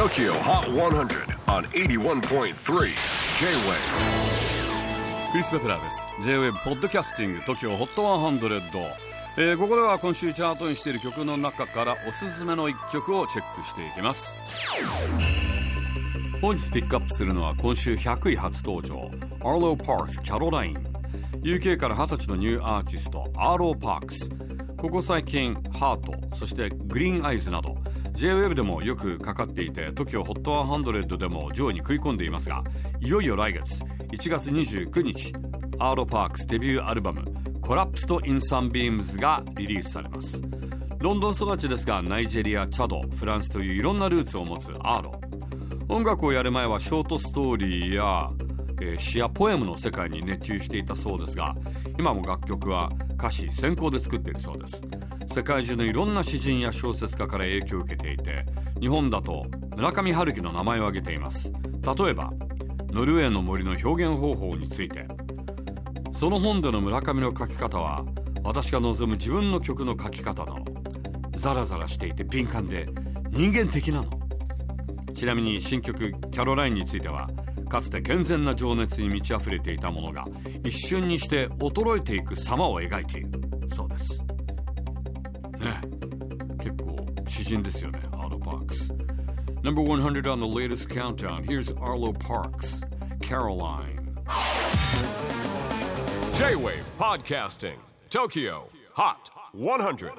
TOKIO HOT 100 on 81.3 J-WAVE クリス・ペプラーです。J-WAVE ポッドキャスティング TOKYO HOT 100、えー、ここでは今週チャートインしている曲の中からおすすめの一曲をチェックしていきます。本日ピックアップするのは今週100位初登場。アーロー・パークス Caroline UK から20歳のニューアーティストアーロー・パークスここ最近 Hurt そして Green Eyes など J-WAVE でもよくかかっていて TOKIOHOT100 でも上位に食い込んでいますがいよいよ来月1月29日アーロパークスデビューアルバム「Collapsed in Sunbeams」がリリースされます。ロンドン育ちですがナイジェリアチャドフランスといういろんなルーツを持つアーロ音楽をやる前はショートストーリーやえー、詩やポエムの世界に熱中していたそうですが今も楽曲は歌詞先行で作っているそうです。世界中のいろんな詩人や小説家から影響を受けていて日本だと村上春樹の名前を挙げています。例えばノルウェーの森の表現方法についてその本での村上の書き方は私が望む自分の曲の書き方なのザラザラしていて敏感で人間的なの。ちなみに新曲「キャロライン」についてはかつて健全な情熱に満ち溢れていたものが一瞬にして衰えていく様を描いているそうですね結構詩人ですよね Arlo Parks Number 100 on the latest countdown Here's Arlo Parks Caroline J-Wave Podcasting Tokyo Hot 100